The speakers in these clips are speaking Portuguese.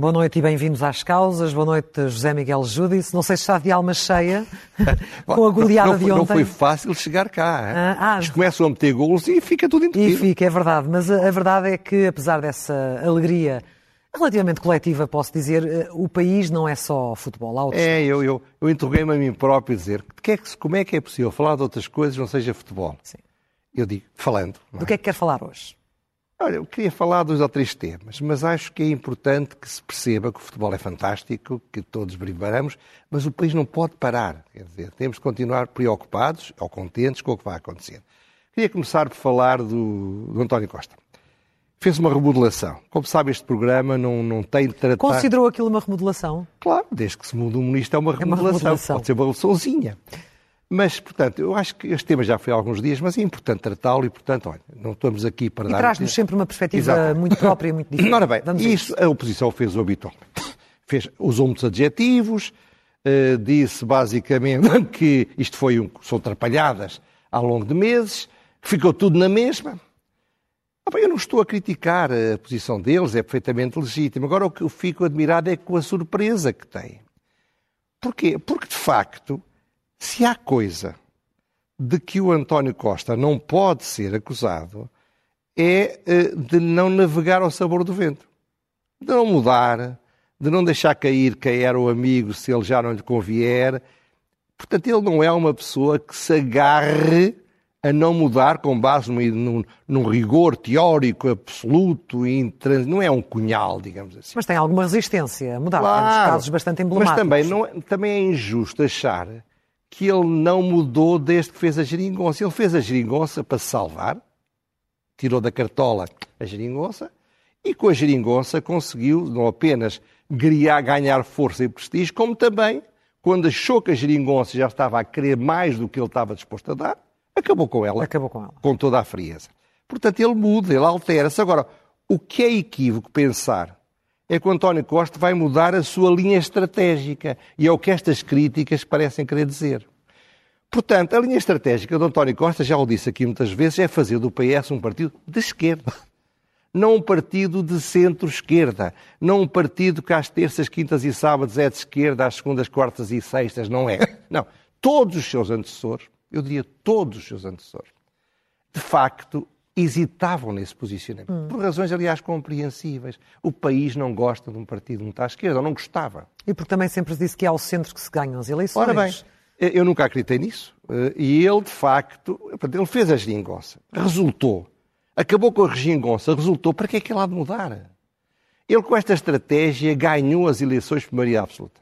Boa noite e bem-vindos às causas. Boa noite, José Miguel Júdice. Não sei se está de alma cheia com a goleada não, de ontem. Não foi fácil chegar cá. Ah, ah, Eles começam a meter golos e fica tudo entupido. E fica, é verdade. Mas a, a verdade é que, apesar dessa alegria relativamente coletiva, posso dizer, eh, o país não é só futebol. Há outros é, eu, eu, eu interroguei-me a mim próprio a dizer que é que, como é que é possível falar de outras coisas não seja futebol? Sim. Eu digo, falando. Do que é que quer falar hoje? Olha, eu queria falar dos ou três temas, mas acho que é importante que se perceba que o futebol é fantástico, que todos brigaremos, mas o país não pode parar. Quer dizer, temos de continuar preocupados ou contentes com o que vai acontecer. Queria começar por falar do, do António Costa. Fez uma remodelação. Como sabe, este programa não, não tem de tratar... Considerou aquilo uma remodelação? Claro, desde que se muda um ministro é uma remodelação. É uma remodelação. Pode ser uma remodelaçãozinha. Mas, portanto, eu acho que este tema já foi há alguns dias, mas é importante tratá-lo e, portanto, olha, não estamos aqui para e dar... Traz-nos sempre uma perspectiva Exato. muito própria e muito diferente. Ora bem, Vamos isso a oposição fez o habitual. Fez, usou muitos adjetivos, uh, disse basicamente que isto foi um, são atrapalhadas ao longo de meses, ficou tudo na mesma. Ah, bem, eu não estou a criticar a posição deles, é perfeitamente legítimo. Agora, o que eu fico admirado é com a surpresa que tem. Porquê? Porque, de facto, se há coisa de que o António Costa não pode ser acusado, é de não navegar ao sabor do vento. De não mudar, de não deixar cair quem era o amigo se ele já não lhe convier. Portanto, ele não é uma pessoa que se agarre a não mudar com base num, num, num rigor teórico absoluto e intrans... não é um cunhal, digamos assim. Mas tem alguma resistência a mudar. Claro, casos bastante emblemáticos. Mas também, não, também é injusto achar que ele não mudou desde que fez a geringonça. Ele fez a geringonça para se salvar, tirou da cartola a geringonça e com a geringonça conseguiu não apenas ganhar força e prestígio, como também, quando achou que a geringonça já estava a querer mais do que ele estava disposto a dar, acabou com ela. Acabou com ela. Com toda a frieza. Portanto, ele muda, ele altera-se. Agora, o que é equívoco pensar é que o António Costa vai mudar a sua linha estratégica. E é o que estas críticas parecem querer dizer. Portanto, a linha estratégica do António Costa, já o disse aqui muitas vezes, é fazer do PS um partido de esquerda. Não um partido de centro-esquerda. Não um partido que às terças, quintas e sábados é de esquerda, às segundas, quartas e sextas não é. Não. Todos os seus antecessores, eu diria todos os seus antecessores, de facto, hesitavam nesse posicionamento. Hum. Por razões, aliás, compreensíveis. O país não gosta de um partido muito à esquerda, ou não gostava. E porque também sempre se disse que é ao centro que se ganham as eleições. Ora bem, eu nunca acreditei nisso. E ele, de facto, ele fez a geringonça. Resultou. Acabou com a geringonça. Resultou. Para que é que ele há de mudar? Ele, com esta estratégia, ganhou as eleições por maioria absoluta.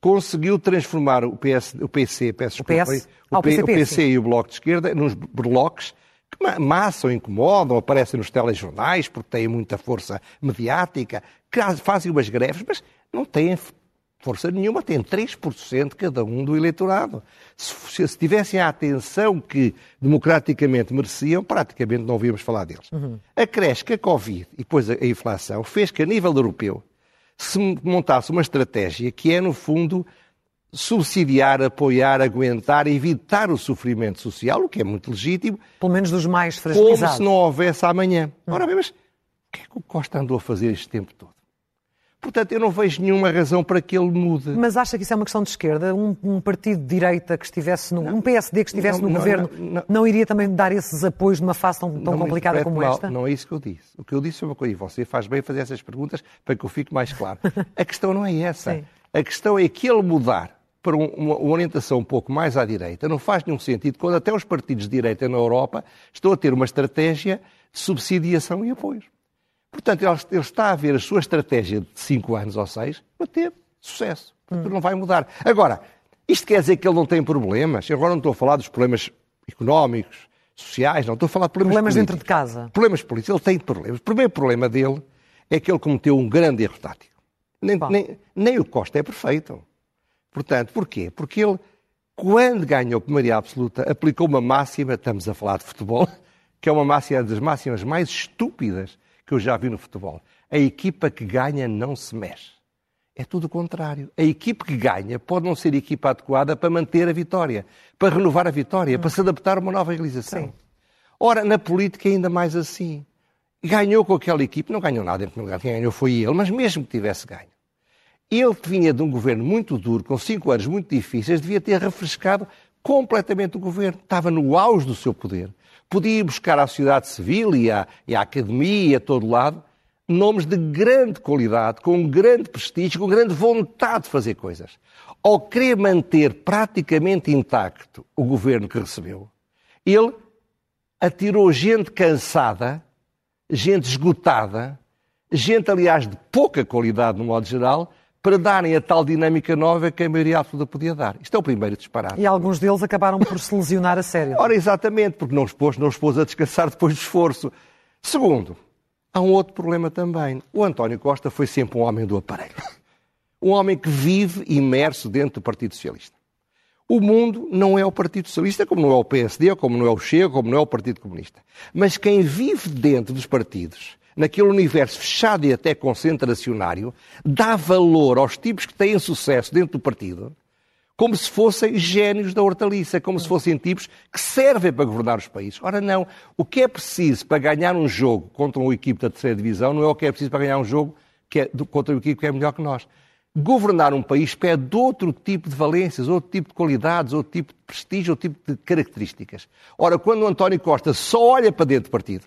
Conseguiu transformar o, PS, o PC, peço o, PS? o, ah, o, P, PCP, o PC e o Bloco de Esquerda nos bloques que massam, incomodam, aparecem nos telejornais porque têm muita força mediática, fazem umas greves, mas não têm força nenhuma, têm 3% cada um do eleitorado. Se, se, tivessem a atenção que democraticamente mereciam, praticamente não ouvíamos falar deles. Uhum. A creche, que a Covid e depois a, a inflação fez que, a nível europeu, se montasse uma estratégia que é, no fundo, subsidiar, apoiar, aguentar, evitar o sofrimento social, o que é muito legítimo. Pelo menos dos mais fragilizados. Como se não houvesse amanhã. Ora bem, mas o que é que o Costa andou a fazer este tempo todo? Portanto, eu não vejo nenhuma razão para que ele mude. Mas acha que isso é uma questão de esquerda? Um, um partido de direita que estivesse no. Não, um PSD que estivesse não, no não, governo não, não, iria também dar esses apoios numa fase tão, tão complicada como mal. esta? Não é isso que eu disse. O que eu disse foi uma coisa, e você faz bem fazer essas perguntas para que eu fique mais claro. A questão não é essa. Sim. A questão é que ele mudar para uma orientação um pouco mais à direita não faz nenhum sentido quando até os partidos de direita na Europa estão a ter uma estratégia de subsidiação e apoios. Portanto, ele está a ver a sua estratégia de 5 anos ou 6 para ter sucesso. Portanto, hum. não vai mudar. Agora, isto quer dizer que ele não tem problemas? Eu agora não estou a falar dos problemas económicos, sociais, não estou a falar de problemas Problemas políticos. dentro de casa. Problemas políticos. Ele tem problemas. O primeiro problema dele é que ele cometeu um grande erro tático. Nem, nem, nem o Costa é perfeito. Portanto, porquê? Porque ele, quando ganhou a maioria absoluta, aplicou uma máxima, estamos a falar de futebol, que é uma máxima das máximas mais estúpidas que eu já vi no futebol. A equipa que ganha não se mexe. É tudo o contrário. A equipe que ganha pode não ser a equipa adequada para manter a vitória, para renovar a vitória, para se adaptar a uma nova realização. Sim. Ora, na política é ainda mais assim. ganhou com aquela equipe, não ganhou nada em primeiro lugar, quem ganhou foi ele, mas mesmo que tivesse ganho. Ele que vinha de um governo muito duro, com cinco anos muito difíceis, devia ter refrescado completamente o governo. Estava no auge do seu poder. Podia ir buscar à sociedade civil e à, e à academia e a todo lado nomes de grande qualidade, com grande prestígio, com grande vontade de fazer coisas. Ao querer manter praticamente intacto o governo que recebeu, ele atirou gente cansada, gente esgotada, gente, aliás, de pouca qualidade no modo geral, para darem a tal dinâmica nova que a maioria absoluta podia dar. Isto é o primeiro disparate. E alguns deles acabaram por se lesionar a sério. Ora, exatamente, porque não os pôs, não os pôs a descansar depois do esforço. Segundo, há um outro problema também. O António Costa foi sempre um homem do aparelho. Um homem que vive imerso dentro do Partido Socialista. O mundo não é o Partido Socialista, como não é o PSD, como não é o Chega, como não é o Partido Comunista. Mas quem vive dentro dos partidos naquele universo fechado e até concentracionário, dá valor aos tipos que têm sucesso dentro do partido, como se fossem gênios da hortaliça, como se fossem tipos que servem para governar os países. Ora, não. O que é preciso para ganhar um jogo contra uma equipe da terceira divisão não é o que é preciso para ganhar um jogo que é, contra uma equipe que é melhor que nós. Governar um país pede outro tipo de valências, outro tipo de qualidades, outro tipo de prestígio, outro tipo de características. Ora, quando o António Costa só olha para dentro do partido,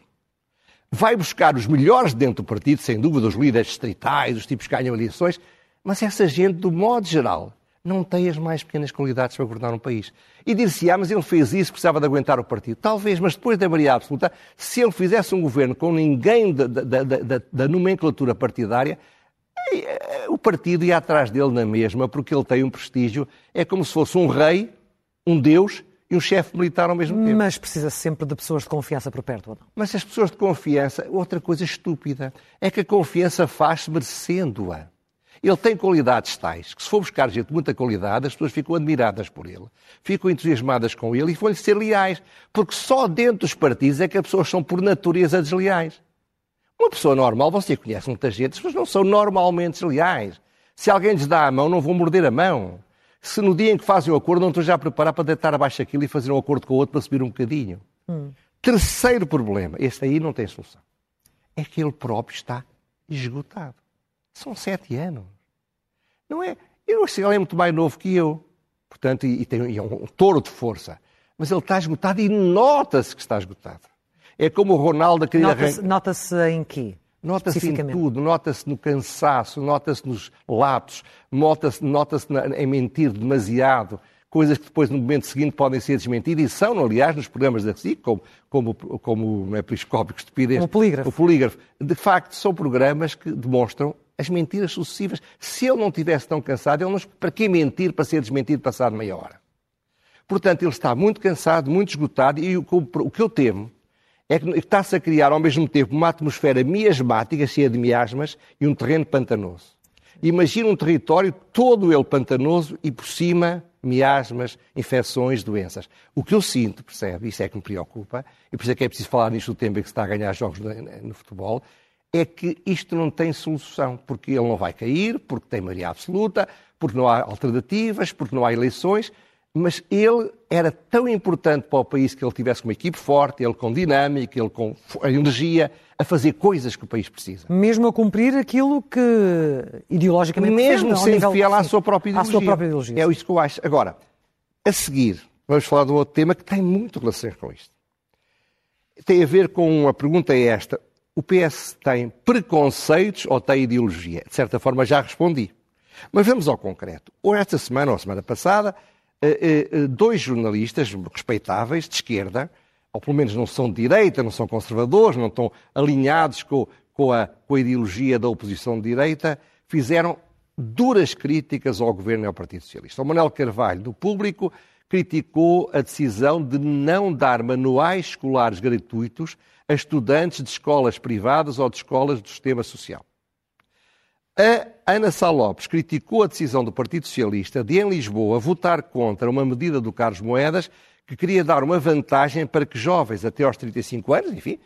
vai buscar os melhores dentro do partido, sem dúvida, os líderes distritais, os tipos que ganham eleições, mas essa gente, do modo geral, não tem as mais pequenas qualidades para governar um país. E dir-se, ah, mas ele fez isso, precisava de aguentar o partido. Talvez, mas depois da maioria absoluta, se ele fizesse um governo com ninguém da, da, da, da nomenclatura partidária, eh, o partido ia atrás dele na mesma, porque ele tem um prestígio, é como se fosse um rei, um deus, e um chefe militar ao mesmo tempo. Mas precisa sempre de pessoas de confiança por perto, ou não? Mas as pessoas de confiança, outra coisa estúpida, é que a confiança faz-se merecendo-a. Ele tem qualidades tais que, se for buscar gente de muita qualidade, as pessoas ficam admiradas por ele, ficam entusiasmadas com ele e vão-lhe ser leais. Porque só dentro dos partidos é que as pessoas são, por natureza, desleais. Uma pessoa normal, você conhece muita gente, as pessoas não são normalmente desleais. Se alguém lhes dá a mão, não vão morder a mão se no dia em que fazem o acordo não estão já a preparar para deitar abaixo aquilo e fazer um acordo com o outro para subir um bocadinho. Hum. Terceiro problema, este aí não tem solução, é que ele próprio está esgotado. São sete anos. Não é? Eu ele é muito mais novo que eu, portanto, e, e tem e é um touro de força. Mas ele está esgotado e nota-se que está esgotado. É como o Ronaldo a querer Nota-se nota em quê? Nota-se em tudo, nota-se no cansaço, nota-se nos lápis, nota-se nota em mentir demasiado, coisas que depois no momento seguinte podem ser desmentidas e são, aliás, nos programas da RSIC, como, como, como é periscópico, estupidez. O polígrafo. O polígrafo. De facto, são programas que demonstram as mentiras sucessivas. Se ele não tivesse tão cansado, ele não, para que mentir para ser desmentido passado meia hora? Portanto, ele está muito cansado, muito esgotado e o que eu temo é que está-se a criar ao mesmo tempo uma atmosfera miasmática, cheia de miasmas, e um terreno pantanoso. Imagina um território todo ele pantanoso e por cima miasmas, infecções, doenças. O que eu sinto, percebe, isso é que me preocupa, e por isso é que é preciso falar nisto o tempo em que se está a ganhar jogos no, no futebol, é que isto não tem solução, porque ele não vai cair, porque tem maioria absoluta, porque não há alternativas, porque não há eleições, mas ele era tão importante para o país que ele tivesse uma equipe forte, ele com dinâmica, ele com energia, a fazer coisas que o país precisa. Mesmo a cumprir aquilo que ideologicamente Mesmo sendo nível, fiel à sua própria ideologia. À sua própria ideologia. É isso que eu acho. Agora, a seguir, vamos falar de um outro tema que tem muito relação com isto. Tem a ver com, a pergunta é esta, o PS tem preconceitos ou tem ideologia? De certa forma já respondi. Mas vamos ao concreto. Ou esta semana, ou a semana passada, dois jornalistas respeitáveis de esquerda, ou pelo menos não são de direita, não são conservadores, não estão alinhados com, com, a, com a ideologia da oposição de direita, fizeram duras críticas ao governo e ao Partido Socialista. O Manuel Carvalho, do Público, criticou a decisão de não dar manuais escolares gratuitos a estudantes de escolas privadas ou de escolas do sistema social. A Ana Sá Lopes criticou a decisão do Partido Socialista de, em Lisboa, votar contra uma medida do Carlos Moedas que queria dar uma vantagem para que jovens até aos 35 anos, enfim,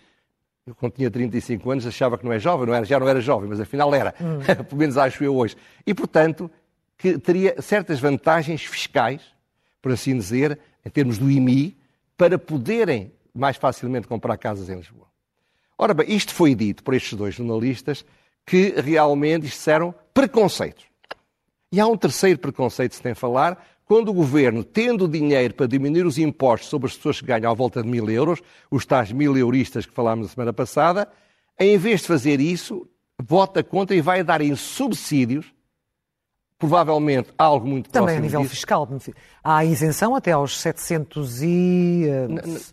eu quando tinha 35 anos achava que não é jovem, não era, já não era jovem, mas afinal era, hum. pelo menos acho eu hoje. E, portanto, que teria certas vantagens fiscais, por assim dizer, em termos do IMI, para poderem mais facilmente comprar casas em Lisboa. Ora bem, isto foi dito por estes dois jornalistas que realmente disseram preconceitos. E há um terceiro preconceito que se tem a falar, quando o governo, tendo dinheiro para diminuir os impostos sobre as pessoas que ganham à volta de mil euros, os tais mil euristas que falámos na semana passada, em vez de fazer isso, vota contra e vai dar em subsídios provavelmente algo muito Também a nível disso. fiscal. Há isenção até aos 700 e...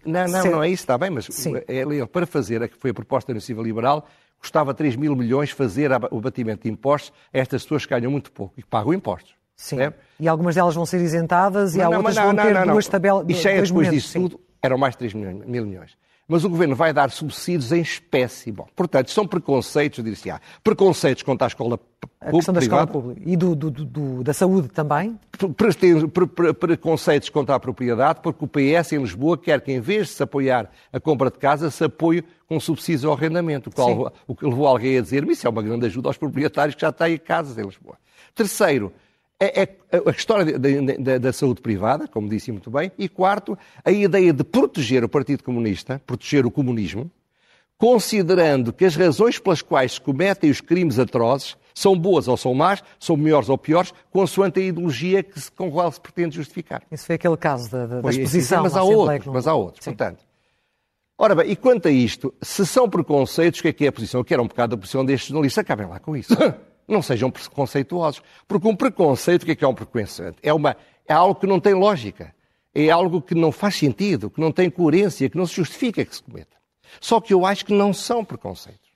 Não, não, não é isso, está bem, mas Sim. É, é, para fazer, a que foi a proposta da iniciativa liberal, custava 3 mil milhões fazer o batimento de impostos a estas pessoas que ganham muito pouco e que pagam impostos. Sim. É? E algumas delas vão ser isentadas e não, há outras que vão ter duas tabelas. É depois disso sim. tudo, eram mais de 3 milhões, mil milhões mas o governo vai dar subsídios em espécie. Bom, portanto, são preconceitos, dir-se á Preconceitos contra a escola pública. A questão da escola pública. E do, do, do, da saúde também? Preconceitos contra a propriedade, porque o PS em Lisboa quer que, em vez de se apoiar a compra de casa, se apoie com subsídios ao arrendamento, o que levou alguém a dizer-me isso é uma grande ajuda aos proprietários que já têm casas em Lisboa. Terceiro, é, é, a história da, da, da, saúde privada, como disse muito bem, e quarto, a ideia de proteger o Partido Comunista, proteger o comunismo, considerando que as razões pelas quais se cometem os crimes atrozes são boas ou são más, são melhores ou piores, consoante a ideologia que se, com a qual se pretende justificar. Isso foi aquele caso da, da, exposição. Mas há outros, mas há outros, portanto. Ora bem, e quanto a isto, se são preconceitos, o que é que é a posição? Eu quero um bocado a posição destes jornalistas, acabem lá com isso. Não sejam preconceituosos. Porque um preconceito, o que é que é um preconceito? É, uma, é algo que não tem lógica. É algo que não faz sentido, que não tem coerência, que não se justifica que se cometa. Só que eu acho que não são preconceitos.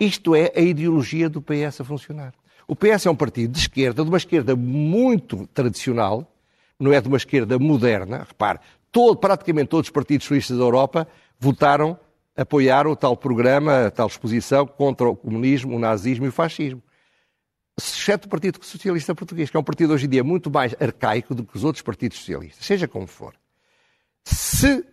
Isto é a ideologia do PS a funcionar. O PS é um partido de esquerda, de uma esquerda muito tradicional, não é de uma esquerda moderna. Repare, todo, praticamente todos os partidos socialistas da Europa votaram, apoiaram o tal programa, a tal exposição contra o comunismo, o nazismo e o fascismo exceto o Partido Socialista Português, que é um partido hoje em dia muito mais arcaico do que os outros partidos socialistas, seja como for. Se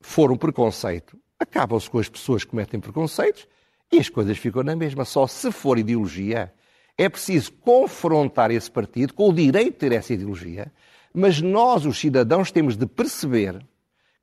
for um preconceito, acabam-se com as pessoas que cometem preconceitos e as coisas ficam na mesma. Só se for ideologia, é preciso confrontar esse partido com o direito de ter essa ideologia, mas nós, os cidadãos, temos de perceber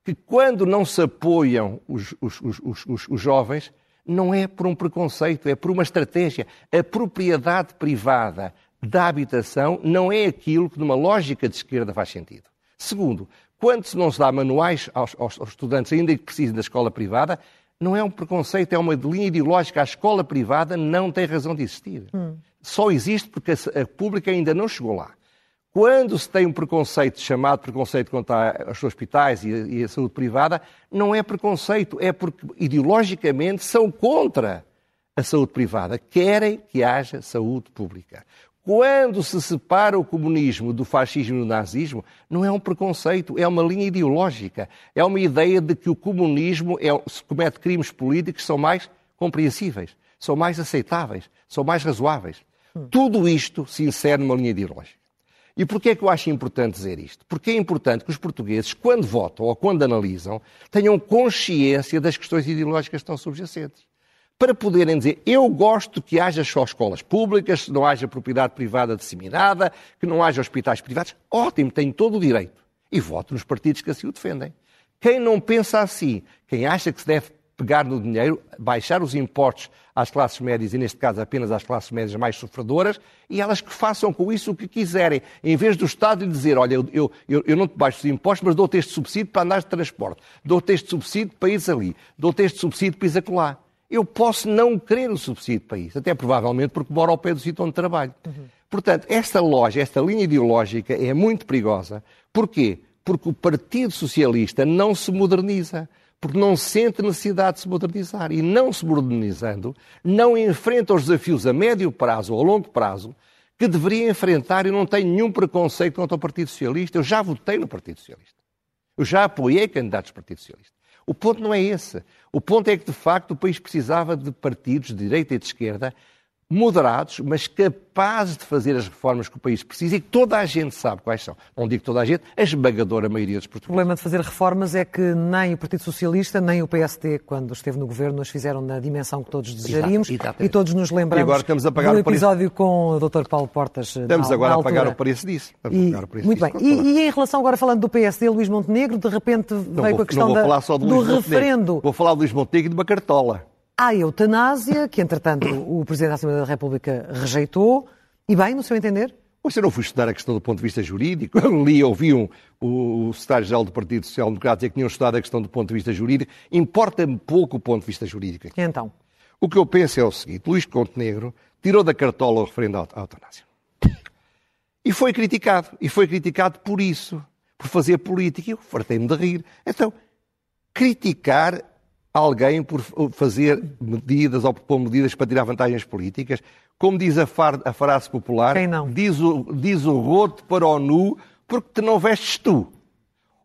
que quando não se apoiam os, os, os, os jovens, não é por um preconceito, é por uma estratégia. A propriedade privada da habitação não é aquilo que, numa lógica de esquerda, faz sentido. Segundo, quando se não se dá manuais aos, aos, aos estudantes, ainda que precisem da escola privada, não é um preconceito, é uma linha ideológica. A escola privada não tem razão de existir. Hum. Só existe porque a, a pública ainda não chegou lá. Quando se tem um preconceito chamado preconceito contra os hospitais e a, e a saúde privada, não é preconceito, é porque ideologicamente são contra a saúde privada, querem que haja saúde pública. Quando se separa o comunismo do fascismo e do nazismo, não é um preconceito, é uma linha ideológica. É uma ideia de que o comunismo é, se comete crimes políticos são mais compreensíveis, são mais aceitáveis, são mais razoáveis. Hum. Tudo isto se insere numa linha ideológica. E porquê é que eu acho importante dizer isto? Porque é importante que os portugueses, quando votam ou quando analisam, tenham consciência das questões ideológicas que estão subjacentes. Para poderem dizer, eu gosto que haja só escolas públicas, que não haja propriedade privada disseminada, que não haja hospitais privados, ótimo, tenho todo o direito. E voto nos partidos que assim o defendem. Quem não pensa assim, quem acha que se deve pegar no dinheiro, baixar os impostos às classes médias e, neste caso, apenas às classes médias mais sofredoras e elas que façam com isso o que quiserem. Em vez do Estado lhe dizer, olha, eu, eu, eu não te baixo os impostos, mas dou-te este subsídio para andar de transporte, dou-te este subsídio para ir ali, dou-te este subsídio para ir acolá. Eu posso não querer o subsídio para isso, até provavelmente porque moro ao pé do sítio onde trabalho. Uhum. Portanto, esta loja, esta linha ideológica é muito perigosa. Porquê? Porque o Partido Socialista não se moderniza porque não sente necessidade de se modernizar. E não se modernizando, não enfrenta os desafios a médio prazo ou a longo prazo que deveria enfrentar. Eu não tenho nenhum preconceito contra o Partido Socialista. Eu já votei no Partido Socialista. Eu já apoiei candidatos do Partido Socialista. O ponto não é esse. O ponto é que, de facto, o país precisava de partidos de direita e de esquerda moderados, mas capazes de fazer as reformas que o país precisa e que toda a gente sabe quais são. Não digo toda a gente, a esmagadora maioria dos portugueses. O problema de fazer reformas é que nem o Partido Socialista, nem o PSD, quando esteve no governo, as fizeram na dimensão que todos desejaríamos Exato, e todos nos lembramos e agora estamos a pagar do episódio com o Dr. Paulo Portas. Estamos na, agora na a pagar o preço disso. E, preço muito disso, bem. E, e, em relação agora falando do PSD, Luís Montenegro, de repente veio não, com a questão da, do referendo. Vou falar do Luís Montenegro e de uma cartola à eutanásia, que entretanto o Presidente da Assembleia da República rejeitou, e bem, no seu entender? Você não fui estudar a questão do ponto de vista jurídico. Eu li, ouvi um, o secretário-geral do Partido Social Democrata dizer que tinham estudado a questão do ponto de vista jurídico. Importa-me pouco o ponto de vista jurídico. E então? O que eu penso é o seguinte: Luís Montenegro tirou da cartola o referendo à eutanásia. E foi criticado. E foi criticado por isso, por fazer política. E eu fartei-me de rir. Então, criticar alguém por fazer medidas ou propor medidas para tirar vantagens políticas. Como diz a, far, a frase popular? Diz, o, diz o roto para o nu porque te não vestes tu.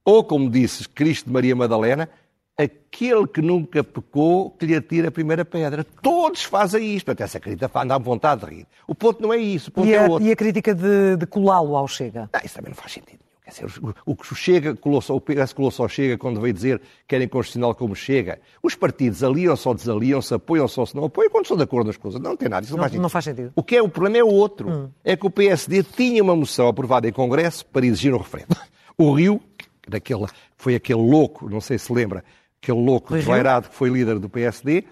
Ou, como disse Cristo de Maria Madalena, aquele que nunca pecou que lhe atira a primeira pedra. Todos fazem isto. Até essa crítica dá vontade de rir. O ponto não é isso. O ponto e, é a, outro. e a crítica de, de colá-lo ao Chega? Não, isso também não faz sentido. Dizer, o que Chega colou o PS colou só Chega quando veio dizer que querem constitucional como Chega. Os partidos aliam-se ou desaliam-se, apoiam-se ou se não apoiam quando estão de acordo nas coisas. Não, tem nada. Isso não, não, faz, não faz sentido. O que é o problema é o outro. Hum. É que o PSD tinha uma moção aprovada em Congresso para exigir um referendo. O Rio, daquele, foi aquele louco, não sei se lembra, aquele louco desvairado que foi líder do PSD,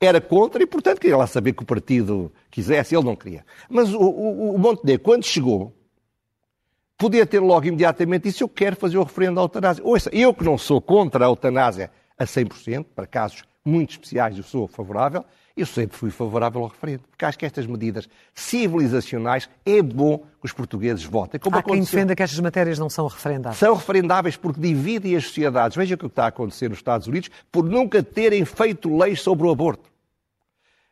era contra e, portanto, queria lá saber que o partido quisesse. Ele não queria. Mas o, o, o Montenegro, quando chegou, podia ter logo imediatamente disse eu quero fazer o referendo à eutanásia. Ouça, eu que não sou contra a eutanásia a 100%, para casos muito especiais eu sou favorável, eu sempre fui favorável ao referendo, porque acho que estas medidas civilizacionais é bom que os portugueses votem. Como Há aconteceu. quem defenda que estas matérias não são referendáveis. São referendáveis porque dividem as sociedades. Veja o que está a acontecer nos Estados Unidos por nunca terem feito leis sobre o aborto.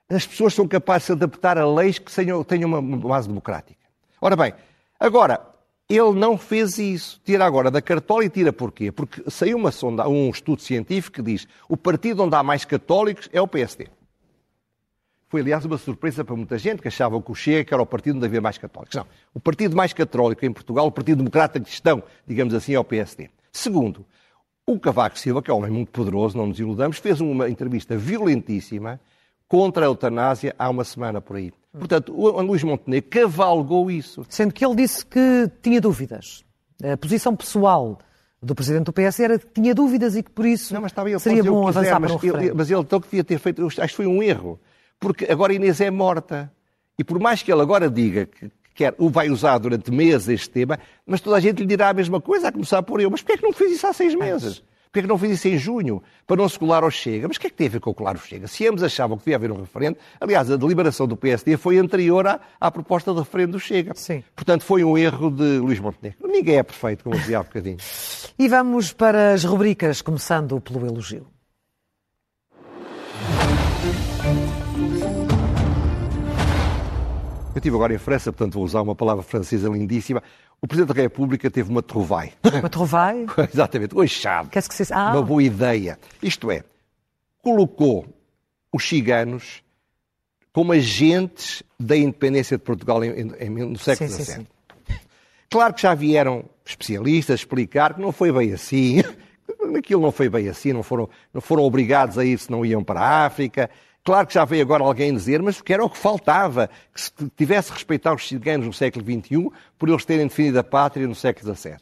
As pessoas são capazes de se adaptar a leis que tenham uma base democrática. Ora bem, agora, ele não fez isso. Tira agora da cartola e tira porquê? Porque saiu uma sonda, um estudo científico que diz o partido onde há mais católicos é o PSD. Foi, aliás, uma surpresa para muita gente que achava que o Chega era o partido onde havia mais católicos. Não. O partido mais católico em Portugal, o Partido Democrata Cristão, digamos assim, é o PSD. Segundo, o Cavaco Silva, que é um homem muito poderoso, não nos iludamos, fez uma entrevista violentíssima contra a eutanásia há uma semana por aí. Portanto, o Luís Montenegro cavalgou isso. Sendo que ele disse que tinha dúvidas. A posição pessoal do presidente do PS era que tinha dúvidas e que por isso não, mas estava, ele seria bom quiser, avançar mas, para um ele, mas ele então que devia ter feito, acho que foi um erro, porque agora Inês é morta. E por mais que ele agora diga que quer, o vai usar durante meses este tema, mas toda a gente lhe dirá a mesma coisa, a começar por eu. Mas porquê é que não fez isso há seis meses? Porquê é que não fez isso em junho? Para não se colar ao Chega. Mas o que é que tem a ver com o colar ao Chega? Se ambos achavam que devia haver um referendo, aliás, a deliberação do PSD foi anterior à, à proposta de referendo do Chega. Sim. Portanto, foi um erro de Luís Montenegro. Ninguém é perfeito, como dizia há bocadinho. e vamos para as rubricas, começando pelo elogio. Eu estive agora em França, portanto vou usar uma palavra francesa lindíssima. O Presidente da República teve uma trouvaille. Uma trouvaille? Exatamente, um achado. Que se... ah. Uma boa ideia. Isto é, colocou os ciganos como agentes da independência de Portugal em, em, no século XVII. Claro que já vieram especialistas explicar que não foi bem assim. Aquilo não foi bem assim, não foram, não foram obrigados a ir se não iam para a África. Claro que já veio agora alguém dizer, mas que era o que faltava, que se tivesse respeitado os ciganos no século XXI, por eles terem definido a pátria no século XVII.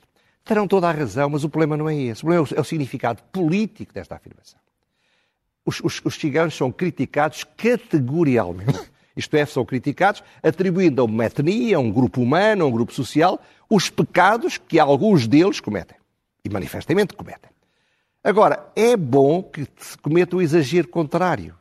Terão toda a razão, mas o problema não é esse. O problema é o significado político desta afirmação. Os, os, os ciganos são criticados categorialmente. Isto é, são criticados atribuindo a uma etnia, a um grupo humano, a um grupo social, os pecados que alguns deles cometem. E manifestamente cometem. Agora, é bom que se cometa o exagero contrário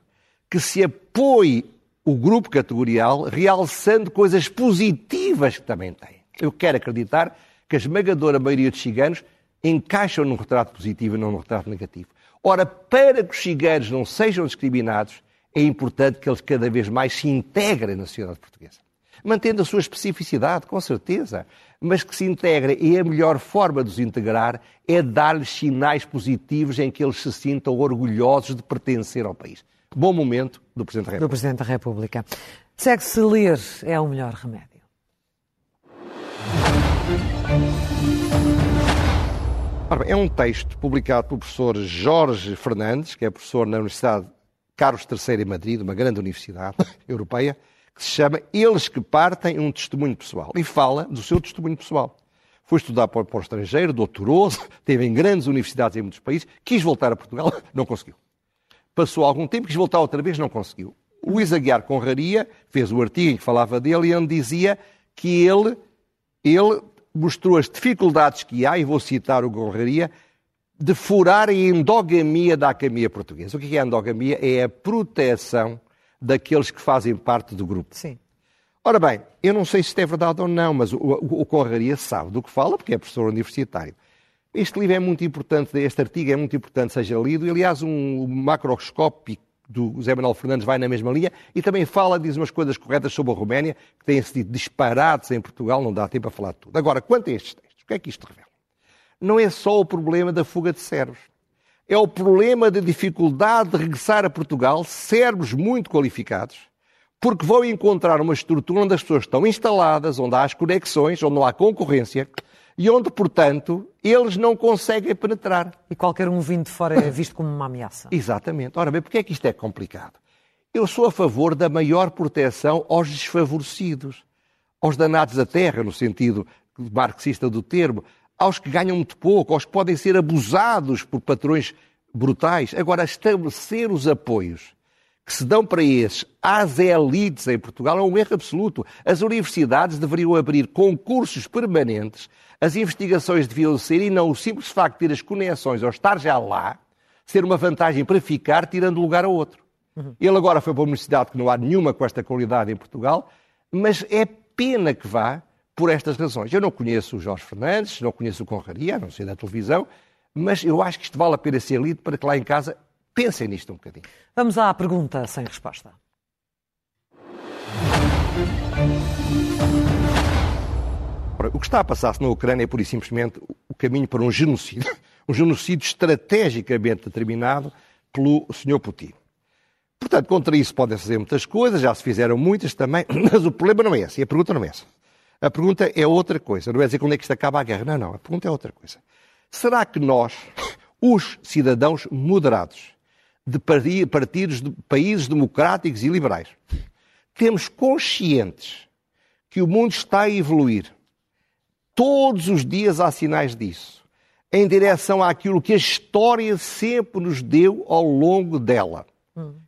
que se apoie o grupo categorial, realçando coisas positivas que também tem. Eu quero acreditar que a esmagadora maioria dos ciganos encaixam num retrato positivo e não num retrato negativo. Ora, para que os ciganos não sejam discriminados, é importante que eles cada vez mais se integrem na sociedade portuguesa. Mantendo a sua especificidade, com certeza, mas que se integrem. E a melhor forma de os integrar é dar-lhes sinais positivos em que eles se sintam orgulhosos de pertencer ao país. Bom momento do Presidente da República. Do Presidente da República. Segue-se ler é o melhor remédio. É um texto publicado pelo professor Jorge Fernandes, que é professor na Universidade Carlos III em Madrid, uma grande universidade europeia, que se chama Eles que Partem um Testemunho Pessoal. E fala do seu testemunho pessoal. Foi estudar para o estrangeiro, doutorou-se, teve em grandes universidades em muitos países, quis voltar a Portugal, não conseguiu. Passou algum tempo, quis voltar outra vez, não conseguiu. Luís Aguiar Conraria fez o artigo em que falava dele e onde dizia que ele, ele mostrou as dificuldades que há, e vou citar o Conraria, de furar a endogamia da academia portuguesa. O que é a endogamia? É a proteção daqueles que fazem parte do grupo. Sim. Ora bem, eu não sei se isto é verdade ou não, mas o, o, o Conraria sabe do que fala, porque é professor universitário. Este livro é muito importante, este artigo é muito importante seja lido, aliás um macroscópio do José Manuel Fernandes vai na mesma linha e também fala, diz umas coisas corretas sobre a Roménia, que têm sido disparados em Portugal, não dá tempo a falar de tudo. Agora, quanto a estes textos, o que é que isto revela? Não é só o problema da fuga de servos. É o problema da dificuldade de regressar a Portugal servos muito qualificados, porque vão encontrar uma estrutura onde as pessoas estão instaladas, onde há as conexões, onde não há concorrência, e onde, portanto, eles não conseguem penetrar. E qualquer um vindo de fora é visto como uma ameaça. Exatamente. Ora bem, porquê é que isto é complicado? Eu sou a favor da maior proteção aos desfavorecidos, aos danados da terra, no sentido marxista do termo, aos que ganham muito pouco, aos que podem ser abusados por patrões brutais. Agora, estabelecer os apoios que se dão para esses às elites em Portugal é um erro absoluto. As universidades deveriam abrir concursos permanentes as investigações deviam ser, e não o simples facto de ter as conexões ou estar já lá, ser uma vantagem para ficar, tirando lugar a outro. Uhum. Ele agora foi para uma universidade que não há nenhuma com esta qualidade em Portugal, mas é pena que vá por estas razões. Eu não conheço o Jorge Fernandes, não conheço o Conraria, não sei da televisão, mas eu acho que isto vale a pena ser lido para que lá em casa pensem nisto um bocadinho. Vamos à pergunta sem resposta. O que está a passar-se na Ucrânia é, pura e simplesmente, o caminho para um genocídio. Um genocídio estrategicamente determinado pelo Sr. Putin. Portanto, contra isso podem fazer muitas coisas, já se fizeram muitas também, mas o problema não é esse, e a pergunta não é essa. A pergunta é outra coisa, não é dizer quando é que isto acaba a guerra, não, não, a pergunta é outra coisa. Será que nós, os cidadãos moderados, de partidos de países democráticos e liberais, temos conscientes que o mundo está a evoluir Todos os dias há sinais disso, em direção àquilo que a história sempre nos deu ao longo dela,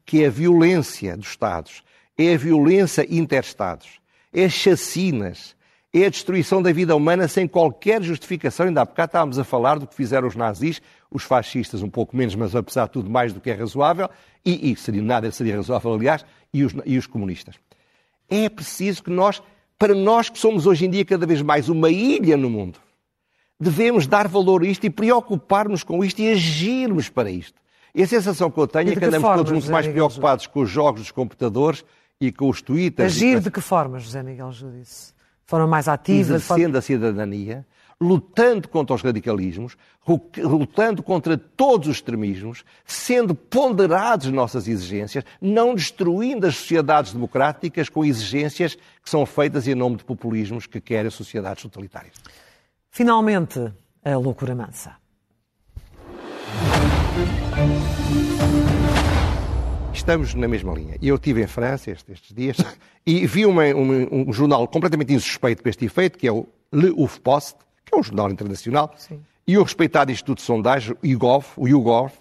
que é a violência dos Estados, é a violência interestados, é as chacinas, é a destruição da vida humana sem qualquer justificação. Ainda há bocado estávamos a falar do que fizeram os nazis, os fascistas um pouco menos, mas apesar de tudo mais do que é razoável, e, e seria, nada seria razoável, aliás, e os, e os comunistas. É preciso que nós para nós que somos hoje em dia cada vez mais uma ilha no mundo, devemos dar valor a isto e preocupar-nos com isto e agirmos para isto. E a sensação que eu tenho é que, que andamos todos muito José mais Miguel preocupados com os jogos dos computadores e com os twitters. Agir de que forma, José Miguel Júdice? Foram mais ativas? Exercendo forma... a cidadania, lutando contra os radicalismos, lutando contra todos os extremismos, sendo ponderados nossas exigências, não destruindo as sociedades democráticas com exigências que são feitas em nome de populismos que querem sociedades totalitárias. Finalmente, a loucura mansa. Estamos na mesma linha. Eu estive em França estes, dias e vi uma, um, um jornal completamente insuspeito para este efeito, que é o Le Ouf Post, que é um jornal internacional, Sim. e o respeitado Instituto de Sondagem, o YouGov, o YouGov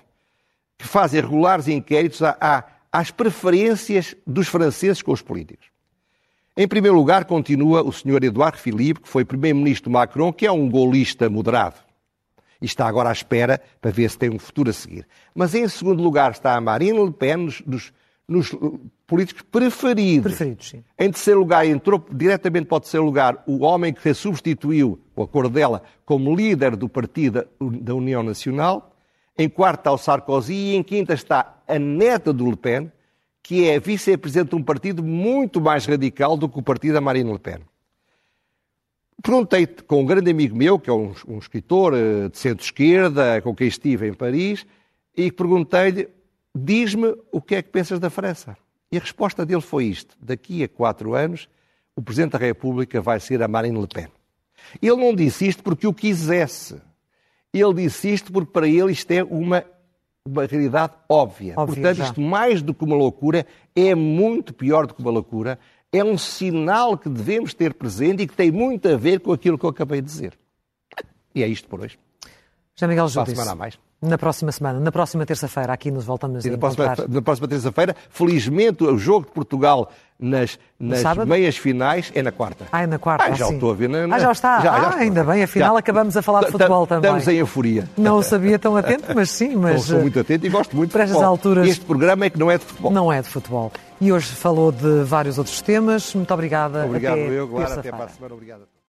que fazem regulares inquéritos a, a, às preferências dos franceses com os políticos. Em primeiro lugar, continua o Sr. Eduardo Philippe, que foi primeiro-ministro Macron, que é um golista moderado. E está agora à espera para ver se tem um futuro a seguir. Mas em segundo lugar está a Marine Le Pen, nos, nos nos políticos preferidos. Preferidos, sim. Em terceiro lugar, entrou diretamente para o terceiro lugar o homem que substituiu o acordo dela como líder do partido da União Nacional. Em quarto está o Sarkozy e em quinta está a neta do Le Pen, que é vice-presidente de um partido muito mais radical do que o partido da Marine Le Pen. Perguntei com um grande amigo meu, que é um, um escritor eh, de centro-esquerda, com quem estive em Paris, e perguntei-lhe diz-me o que é que pensas da França. E a resposta dele foi isto: daqui a quatro anos, o Presidente da República vai ser a Marine Le Pen. Ele não disse isto porque o quisesse. Ele disse isto porque para ele isto é uma, uma realidade óbvia. Óbvio, Portanto, já. isto mais do que uma loucura, é muito pior do que uma loucura. É um sinal que devemos ter presente e que tem muito a ver com aquilo que eu acabei de dizer. E é isto por hoje. José Miguel Para a Júdice. semana a mais. Na próxima semana, na próxima terça-feira, aqui nos voltamos E a na próxima, encontrar. na próxima terça-feira, felizmente, o jogo de Portugal nas, nas meias finais é na quarta. Ah, é na quarta. Ah, já sim. estou a ver na- Ah, já está. já- já ah, estou. ainda bem, afinal Já. acabamos a falar de futebol ta- também. Estamos em euforia. Não o sabia tão atento, mas sim, mas Sou muito atento e gosto muito de futebol. alturas- Este programa é que não é de futebol. não é de futebol. E hoje falou de vários outros temas. Muito obrigada. Obrigado, Até eu, Clara. Até para a semana. Obrigado.